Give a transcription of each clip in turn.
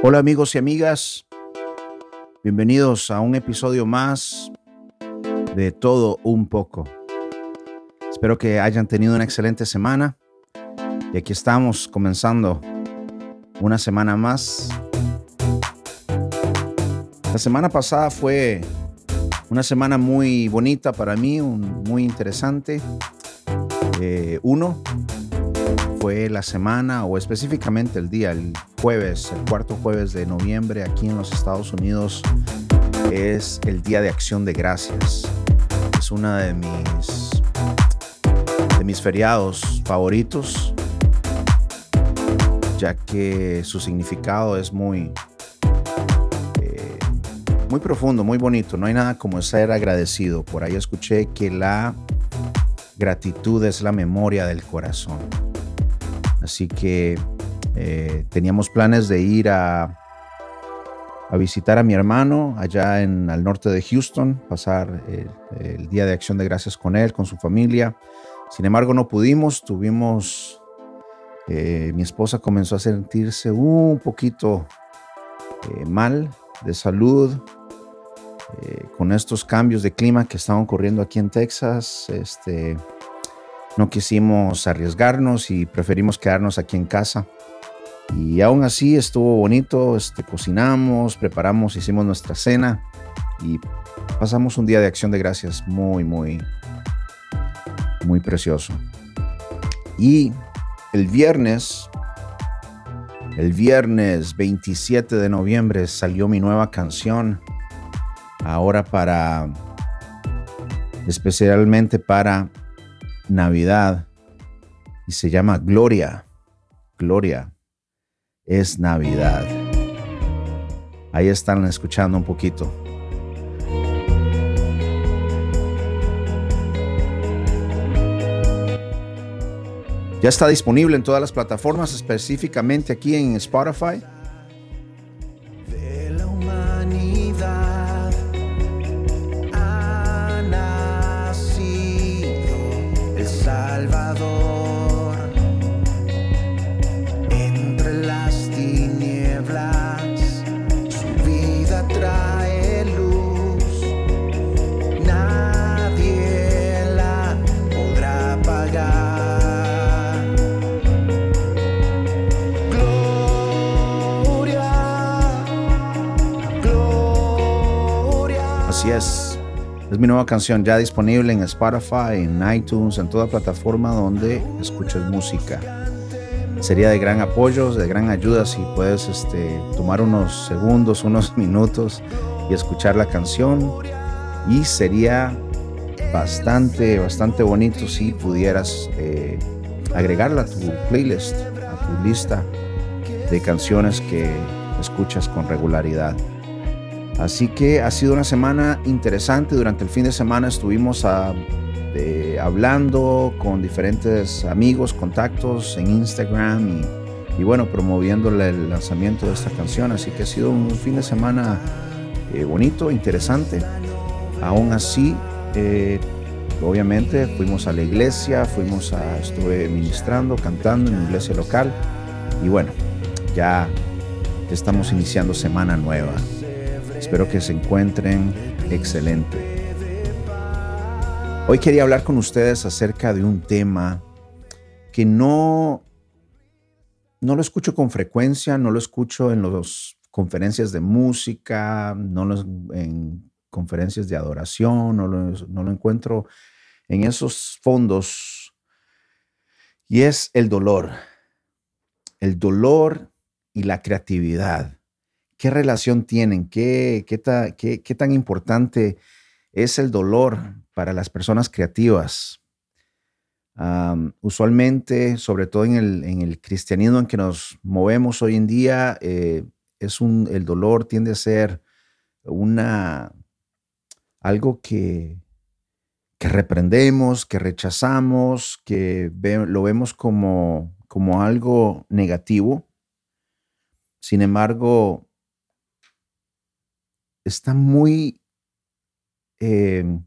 Hola amigos y amigas, bienvenidos a un episodio más de Todo un poco. Espero que hayan tenido una excelente semana y aquí estamos comenzando una semana más. La semana pasada fue una semana muy bonita para mí, muy interesante. Eh, uno, la semana o específicamente el día, el jueves, el cuarto jueves de noviembre aquí en los Estados Unidos es el Día de Acción de Gracias. Es una de mis de mis feriados favoritos ya que su significado es muy eh, muy profundo, muy bonito. No hay nada como ser agradecido. Por ahí escuché que la gratitud es la memoria del corazón. Así que eh, teníamos planes de ir a, a, visitar a mi hermano allá en al norte de Houston, pasar el, Día de Acción de Gracias con él, con su familia. Sin embargo, no pudimos, tuvimos, eh, mi esposa comenzó a sentirse un poquito eh, mal de salud, con estos cambios de clima que estaban ocurriendo aquí en Texas, este, no quisimos arriesgarnos y preferimos quedarnos aquí en casa. Y aún así estuvo bonito, este, cocinamos, preparamos, hicimos nuestra cena y pasamos un día de acción de gracias muy, muy, muy precioso. Y el viernes, el viernes 27 de noviembre salió mi nueva canción, ahora para, especialmente para Navidad y se llama Gloria. Gloria es Navidad. Ahí están escuchando un poquito. Ya está disponible en todas las plataformas, específicamente aquí en Spotify. Mi nueva canción ya disponible en Spotify, en iTunes, en toda plataforma donde escuches música. Sería de gran apoyo, de gran ayuda si puedes este, tomar unos segundos, unos minutos y escuchar la canción. Y sería bastante, bastante bonito si pudieras eh, agregarla a tu playlist, a tu lista de canciones que escuchas con regularidad. Así que ha sido una semana interesante. Durante el fin de semana estuvimos ah, hablando con diferentes amigos, contactos en Instagram y, bueno, promoviéndole el lanzamiento de esta canción. Así que ha sido un fin de semana eh, bonito, interesante. Aún así, eh, obviamente fuimos a la iglesia, fuimos a, estuve ministrando, cantando en la iglesia local y bueno, ya estamos iniciando semana nueva. Espero que se encuentren excelente. Hoy quería hablar con ustedes acerca de un tema que no, no lo escucho con frecuencia, no lo escucho en las conferencias de música, no en conferencias de adoración, no lo encuentro en esos fondos. Y es el dolor. El dolor y la creatividad. ¿Qué relación tienen? ¿Qué, qué, tan importante es el dolor para las personas creativas? usualmente, sobre todo en el, cristianismo en que nos movemos hoy en día, eh, es un, el dolor tiende a ser una, algo que, que reprendemos, que rechazamos, que lo vemos como, como algo negativo. Sin embargo, está muy em,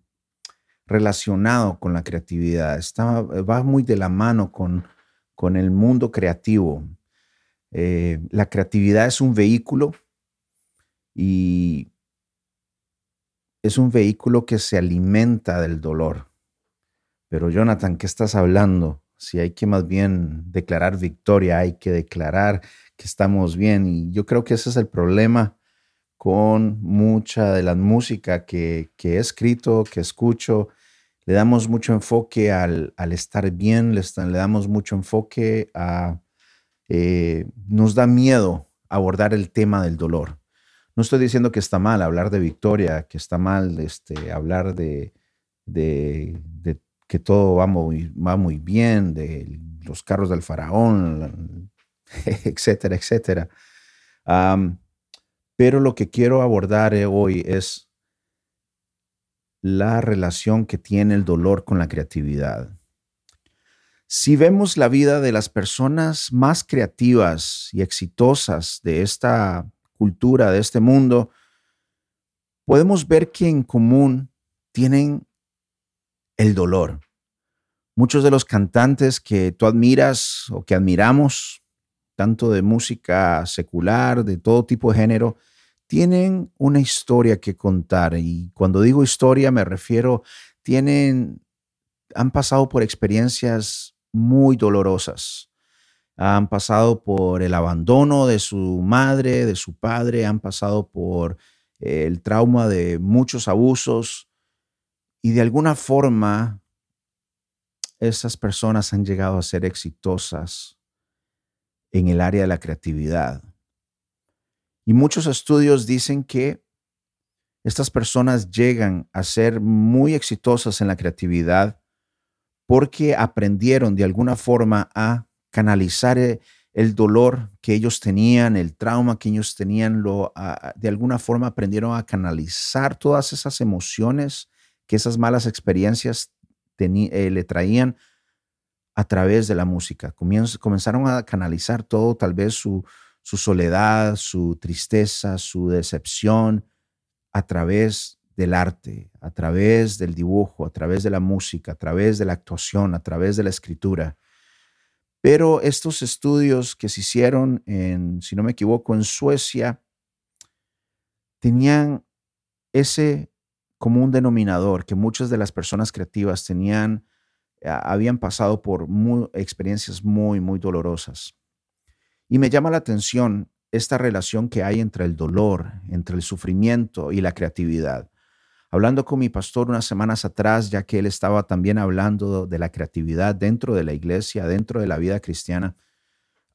relacionado con la creatividad, está, va muy de la mano con, con el mundo creativo. Eh, la creatividad es un vehículo y es un vehículo que se alimenta del dolor. Pero Jonathan, ¿qué estás hablando? Si hay que más bien declarar victoria, hay que declarar que estamos bien. Y yo creo que ese es el problema con mucha de la música que, he escrito, que escucho. Le damos mucho enfoque al, estar bien, le, le, damos mucho enfoque a... Eh, nos da miedo abordar el tema del dolor. No estoy diciendo que está mal hablar de victoria, que está mal este, hablar de, de, que todo va muy, va muy bien, de los carros del faraón, etcétera, etcétera. Pero lo que quiero abordar eh, hoy es la relación que tiene el dolor con la creatividad. Si vemos la vida de las personas más creativas y exitosas de esta cultura, de este mundo, podemos ver que en común tienen el dolor. Muchos de los cantantes que tú admiras o que admiramos, tanto de música secular, de todo tipo de género, tienen una historia que contar. Y cuando digo historia me refiero, tienen, han pasado por experiencias muy dolorosas han pasado por el abandono de su madre, de su padre, han pasado por eh, el trauma de muchos abusos y de alguna forma esas personas han llegado a ser exitosas en el área de la creatividad. Y muchos estudios dicen que estas personas llegan a ser muy exitosas en la creatividad porque aprendieron de alguna forma a canalizar eh, el dolor que ellos tenían, el trauma que ellos tenían, lo, de alguna forma aprendieron a canalizar todas esas emociones que esas malas experiencias eh, le traían a través de la música. comenzaron a canalizar todo, tal vez su, su soledad, su tristeza, su decepción, a través del arte, a través del dibujo, a través de la música, a través de la actuación, a través de la escritura. Pero estos estudios que se hicieron en, si no me equivoco, en Suecia, tenían ese común denominador que muchas de las personas creativas tenían, habían pasado por experiencias muy, muy dolorosas. Y me llama la atención esta relación que hay entre el dolor, entre el sufrimiento y la creatividad hablando con mi pastor unas semanas atrás, ya que él estaba también hablando de la creatividad dentro de la iglesia, dentro de la vida cristiana,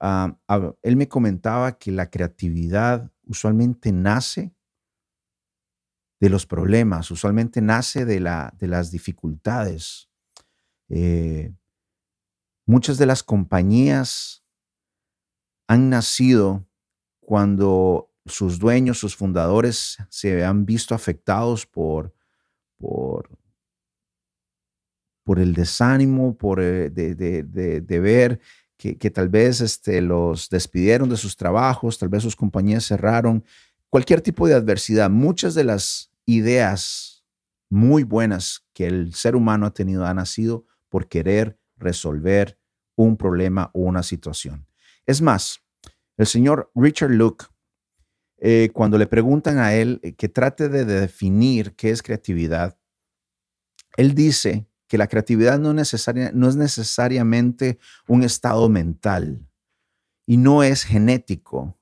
ah, él me comentaba que la creatividad usualmente nace de los problemas, usualmente nace de, la, de las dificultades. Eh, muchas de las compañías han nacido cuando sus dueños, sus fundadores se han visto afectados por, por, el desánimo, por eh, de, ver que, tal vez este, los despidieron de sus trabajos, tal vez sus compañías cerraron, cualquier tipo de adversidad. Muchas de las ideas muy buenas que el ser humano ha tenido han nacido por querer resolver un problema o una situación. Es más, el señor Richard Luke eh, cuando le preguntan a él eh, que trate de definir qué es creatividad, él dice que la creatividad no, es necesariamente un estado mental y no es genético,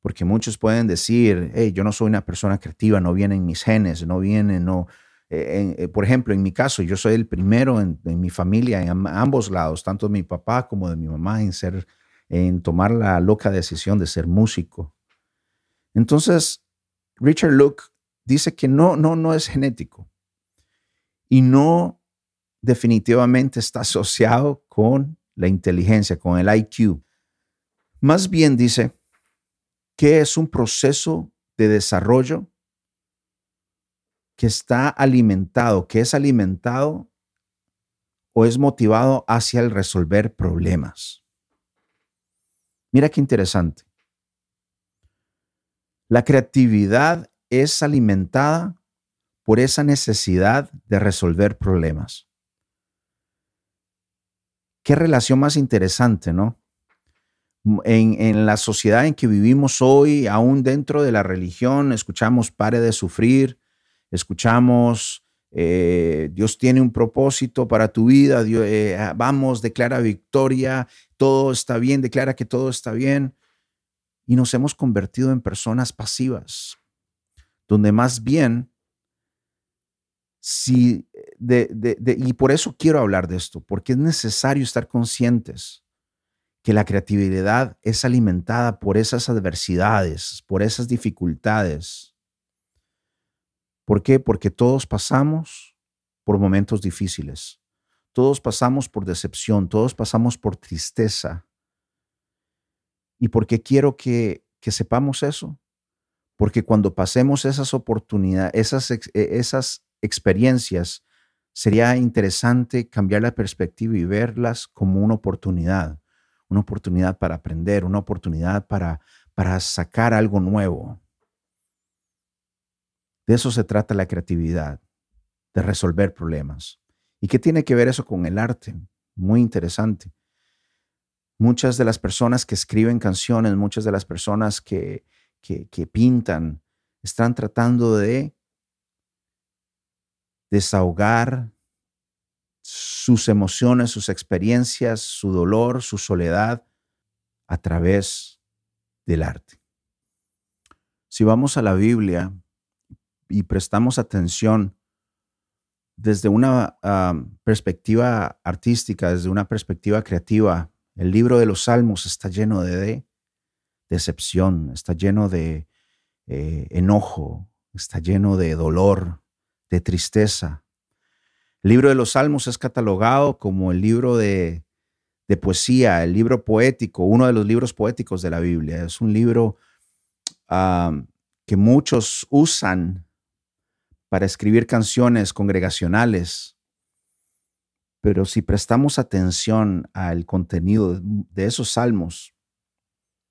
porque muchos pueden decir, hey, yo no soy una persona creativa, no vienen mis genes, no vienen, no... Eh, por ejemplo, en mi caso, yo soy el primero en, en mi familia, en ambos lados, tanto de mi papá como de mi mamá, en ser, en tomar la loca decisión de ser músico. Entonces, Richard Luke dice que no, no, no es genético y no definitivamente está asociado con la inteligencia, con el IQ. Más bien dice que es un proceso de desarrollo que está alimentado, que es alimentado o es motivado hacia el resolver problemas. Mira qué interesante. La creatividad es alimentada por esa necesidad de resolver problemas. Qué relación más interesante, ¿no? En, la sociedad en que vivimos hoy, aún dentro de la religión, escuchamos pare de sufrir, escuchamos eh, Dios tiene un propósito para tu vida, eh, ah, vamos, declara victoria, todo está bien, declara que todo está bien. Y nos hemos convertido en personas pasivas, donde más bien si y por eso quiero hablar de esto, porque es necesario estar conscientes que la creatividad es alimentada por esas adversidades, por esas dificultades. ¿Por qué? Porque todos pasamos por momentos difíciles, todos pasamos por decepción, todos pasamos por tristeza. ¿Y por qué quiero que, que sepamos eso? Porque cuando pasemos esas oportunidades, esas, e, esas experiencias, sería interesante cambiar la perspectiva y verlas como una oportunidad, una oportunidad para aprender, una oportunidad para, para sacar algo nuevo. De eso se trata la creatividad, de resolver problemas. ¿Y qué tiene que ver eso con el arte? Muy interesante. Muchas de las personas que escriben canciones, muchas de las personas que, que, que pintan, están tratando de desahogar sus emociones, sus experiencias, su dolor, su soledad a través del arte. Si vamos a la Biblia y prestamos atención desde una perspectiva artística, desde una perspectiva creativa, el libro de los Salmos está lleno de, decepción, está lleno de eh, enojo, está lleno de dolor, de tristeza. El libro de los Salmos es catalogado como el libro de, poesía, el libro poético, uno de los libros poéticos de la Biblia. Es un libro que muchos usan para escribir canciones congregacionales. Pero si prestamos atención al contenido de esos salmos,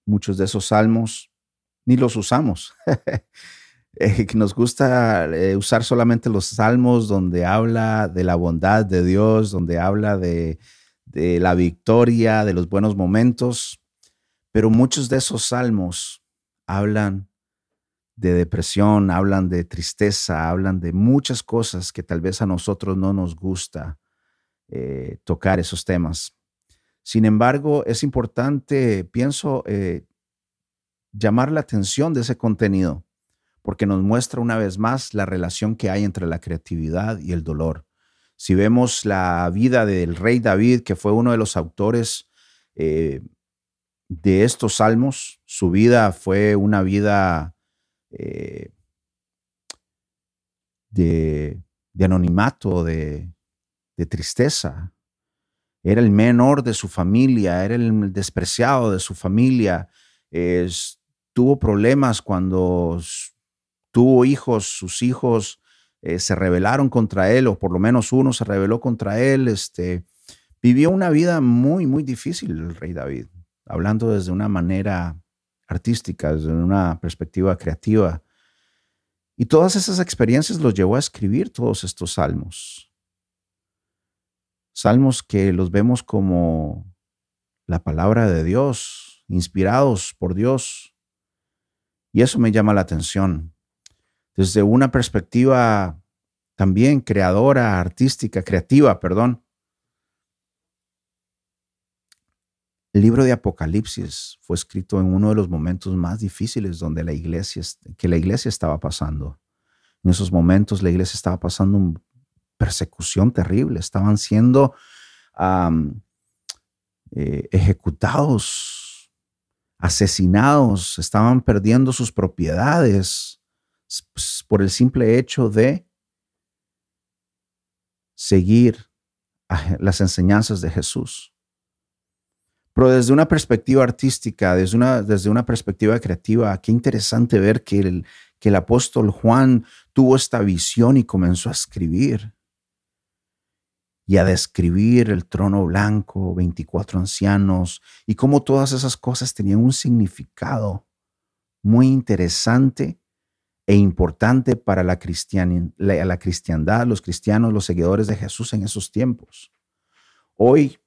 muchos de esos salmos ni los usamos. Eh, nos gusta eh, usar solamente los salmos donde habla de la bondad de Dios, donde habla de, de la victoria, de los buenos momentos, pero muchos de esos salmos hablan de depresión, hablan de tristeza, hablan de muchas cosas que tal vez a nosotros no nos gusta eh, tocar esos temas. Sin embargo, es importante, pienso, llamar la atención de ese contenido porque nos muestra una vez más la relación que hay entre la creatividad y el dolor. Si vemos la vida del rey David, que fue uno de los autores eh, de estos salmos, su vida fue una vida eh, de, anonimato, de, tristeza. Era el menor de su familia, era el despreciado de su familia. tuvo problemas cuando tuvo hijos, sus hijos eh, se rebelaron contra él, o por lo menos uno se rebeló contra él. Este, vivió una vida muy, muy difícil el rey David, hablando desde una manera artística, desde una perspectiva creativa. Y todas esas experiencias los llevó a escribir todos estos salmos. Salmos que los vemos como la palabra de Dios, inspirados por Dios. Y eso me llama la atención desde una perspectiva también creadora, artística, creativa, perdón. El libro de Apocalipsis fue escrito en uno de los momentos más difíciles donde la iglesia, que la iglesia estaba pasando. En esos momentos la iglesia estaba pasando una persecución terrible, estaban siendo eh, ejecutados, asesinados, estaban perdiendo sus propiedades, por el simple hecho de seguir las enseñanzas de Jesús. Pero desde una perspectiva artística, desde una, desde una perspectiva creativa, qué interesante ver que el, que el apóstol Juan tuvo esta visión y comenzó a escribir y a describir el trono blanco, 24 ancianos, y cómo todas esas cosas tenían un significado muy interesante e importante para la, la, la cristiandad, los cristianos, los seguidores de Jesús en esos tiempos. Hoy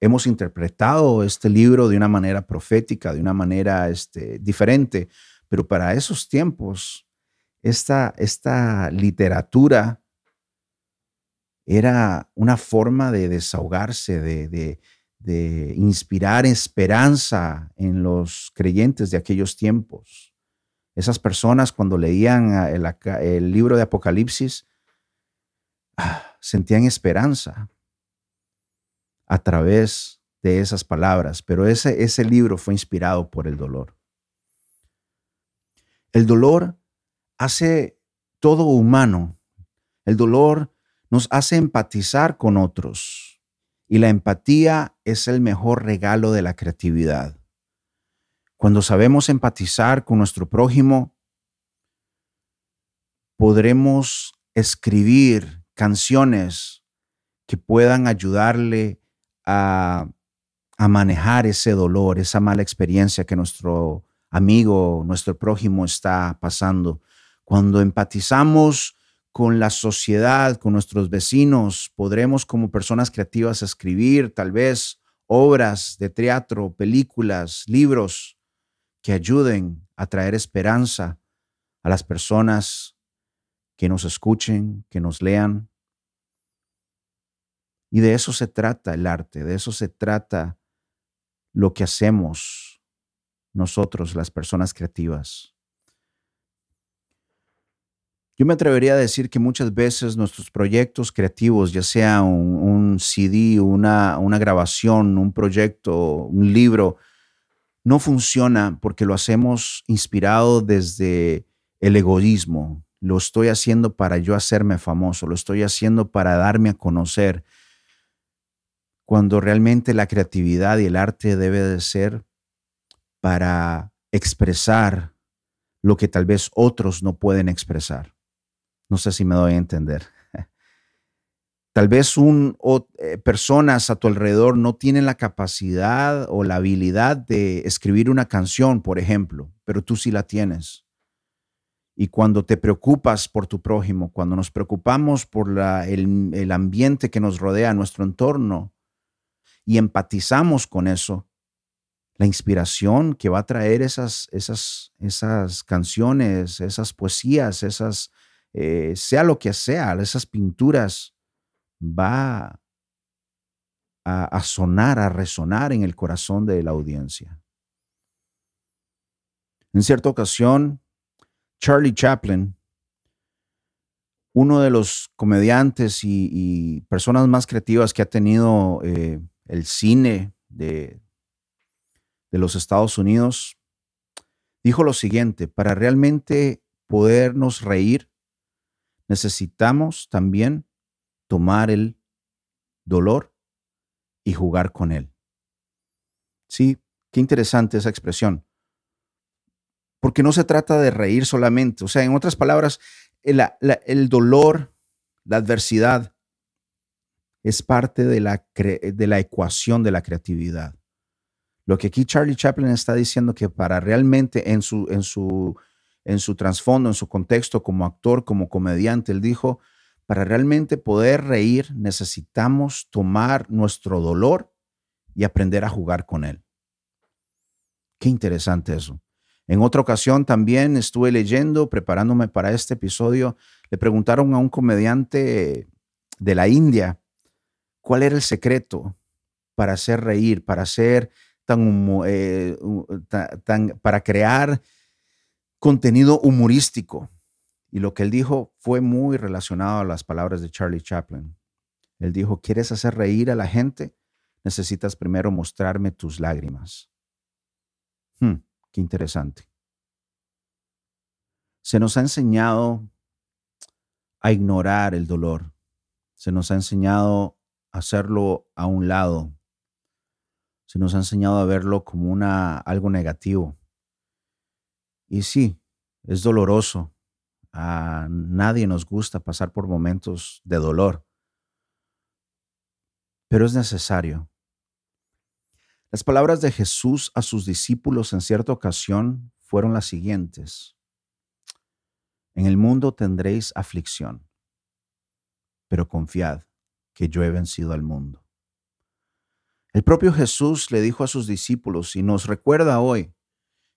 hemos interpretado este libro de una manera profética, de una manera este, diferente, pero para esos tiempos, esta, esta literatura era una forma de desahogarse, de, inspirar esperanza en los creyentes de aquellos tiempos. Esas personas cuando leían el, libro de Apocalipsis ah, sentían esperanza a través de esas palabras, pero ese, ese libro fue inspirado por el dolor. El dolor hace todo humano. El dolor nos hace empatizar con otros y la empatía es el mejor regalo de la creatividad. Cuando sabemos empatizar con nuestro prójimo, podremos escribir canciones que puedan ayudarle a, manejar ese dolor, esa mala experiencia que nuestro amigo, nuestro prójimo está pasando. Cuando empatizamos con la sociedad, con nuestros vecinos, podremos como personas creativas escribir tal vez obras de teatro, películas, libros que ayuden a traer esperanza a las personas que nos escuchen, que nos lean. Y de eso se trata el arte, de eso se trata lo que hacemos nosotros, las personas creativas. Yo me atrevería a decir que muchas veces nuestros proyectos creativos, ya sea un, CD, una, una grabación, un proyecto, un libro, no funciona porque lo hacemos inspirado desde el egoísmo. Lo estoy haciendo para yo hacerme famoso, lo estoy haciendo para darme a conocer, cuando realmente la creatividad y el arte debe de ser para expresar lo que tal vez otros no pueden expresar. No sé si me doy a entender. Tal vez un, eh, personas a tu alrededor no tienen la capacidad o la habilidad de escribir una canción, por ejemplo, pero tú sí la tienes. Y cuando te preocupas por tu prójimo, cuando nos preocupamos por el, el ambiente que nos rodea, nuestro entorno, y empatizamos con eso, la inspiración que va a traer esas, esas, esas canciones, esas poesías, esas eh, sea lo que sea, esas pinturas va a, sonar, a resonar en el corazón de la audiencia. En cierta ocasión, Charlie Chaplin, uno de los comediantes y, personas más creativas que ha tenido eh, el cine de, de los Estados Unidos, dijo lo siguiente, para realmente podernos reír, necesitamos también tomar el dolor y jugar con él. Sí, qué interesante esa expresión. Porque no se trata de reír solamente. O sea, en otras palabras, el, el dolor, la adversidad, es parte de la, de la ecuación de la creatividad. Lo que aquí Charlie Chaplin está diciendo que para realmente en su, en su en su trasfondo, en su contexto como actor, como comediante. Él dijo, para realmente poder reír necesitamos tomar nuestro dolor y aprender a jugar con él. Qué interesante eso. En otra ocasión también estuve leyendo, preparándome para este episodio, le preguntaron a un comediante de la India cuál era el secreto para hacer reír, para hacer tan, eh, para crear contenido humorístico. Y lo que él dijo fue muy relacionado a las palabras de Charlie Chaplin. Él dijo, ¿quieres hacer reír a la gente? Necesitas primero mostrarme tus lágrimas. Hmm, qué interesante. Se nos ha enseñado a ignorar el dolor. Se nos ha enseñado hacerlo a un lado. Se nos ha enseñado a verlo como una, algo negativo. Y sí, es doloroso. A nadie nos gusta pasar por momentos de dolor, pero es necesario. Las palabras de Jesús a sus discípulos en cierta ocasión fueron las siguientes. En el mundo tendréis aflicción, pero confiad que yo he vencido al mundo. El propio Jesús le dijo a sus discípulos y nos recuerda hoy,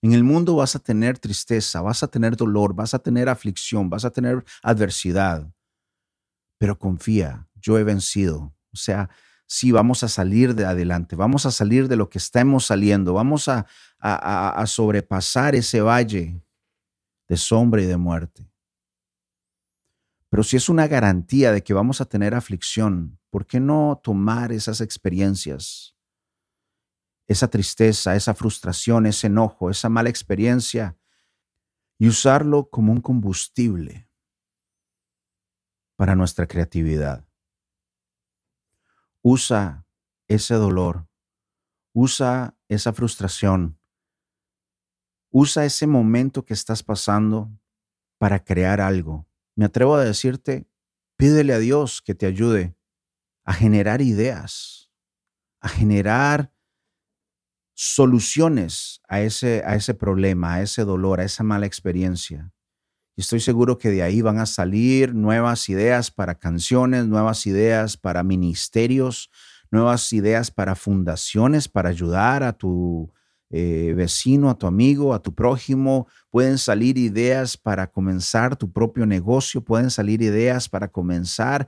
en el mundo vas a tener tristeza, vas a tener dolor, vas a tener aflicción, vas a tener adversidad, pero confía, yo he vencido. O sea, sí, vamos a salir de adelante, vamos a salir de lo que estamos saliendo, vamos a, a, sobrepasar ese valle de sombra y de muerte. Pero si es una garantía de que vamos a tener aflicción, ¿por qué no tomar esas experiencias? Esa tristeza, esa frustración, ese enojo, esa mala experiencia y usarlo como un combustible para nuestra creatividad. Usa ese dolor, usa esa frustración, usa ese momento que estás pasando para crear algo me atrevo a decirte, pídele a Dios que te ayude a generar ideas, a generar soluciones a ese, a ese problema, a ese dolor, a esa mala experiencia. Y estoy seguro que de ahí van a salir nuevas ideas para canciones, nuevas ideas para ministerios, nuevas ideas para fundaciones, para ayudar a tu eh, vecino, a tu amigo, a tu prójimo. Pueden salir ideas para comenzar tu propio negocio, pueden salir ideas para comenzar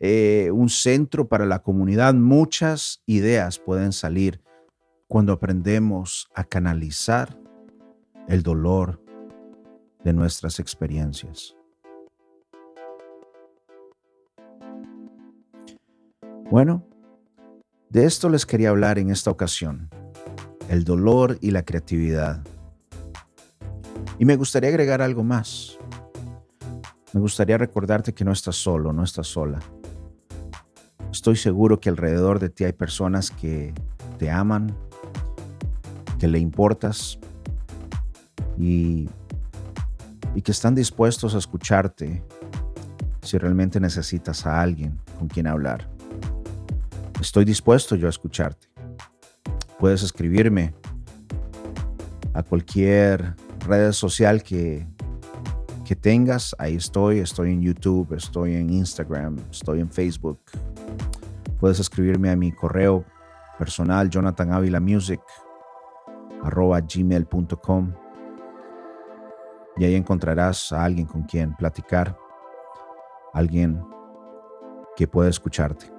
eh, un centro para la comunidad. Muchas ideas pueden salir cuando aprendemos a canalizar el dolor de nuestras experiencias. Bueno, de esto les quería hablar en esta ocasión el dolor y la creatividad. Y me gustaría agregar algo más. Me gustaría recordarte que no estás solo, no estás sola. Estoy seguro que alrededor de ti hay personas que te aman, que le importas y, y que están dispuestos a escucharte si realmente necesitas a alguien con quien hablar. Estoy dispuesto yo a escucharte. Puedes escribirme a cualquier red social que, que tengas. Ahí estoy. Estoy en YouTube, estoy en Instagram, estoy en Facebook. Puedes escribirme a mi correo personal, arroba gmail.com. Y ahí encontrarás a alguien con quien platicar, alguien que pueda escucharte.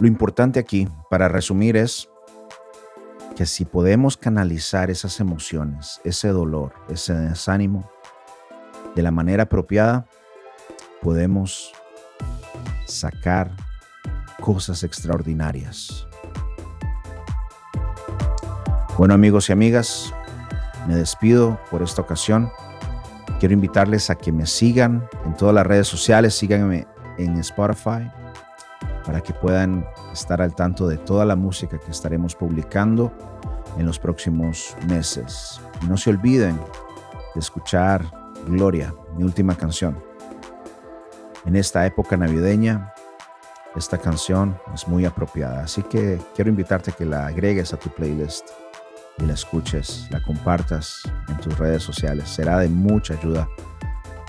Lo importante aquí, para resumir, es que si podemos canalizar esas emociones, ese dolor, ese desánimo, de la manera apropiada, podemos sacar cosas extraordinarias. Bueno amigos y amigas, me despido por esta ocasión. Quiero invitarles a que me sigan en todas las redes sociales, síganme en Spotify, para que puedan estar al tanto de toda la música que estaremos publicando en los próximos meses. Y no se olviden de escuchar Gloria, mi última canción. En esta época navideña, esta canción es muy apropiada, así que quiero invitarte a que la agregues a tu playlist y la escuches, la compartas en tus redes sociales. Será de mucha ayuda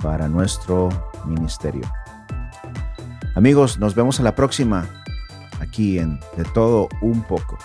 para nuestro ministerio. Amigos, nos vemos a la próxima aquí en De todo un poco.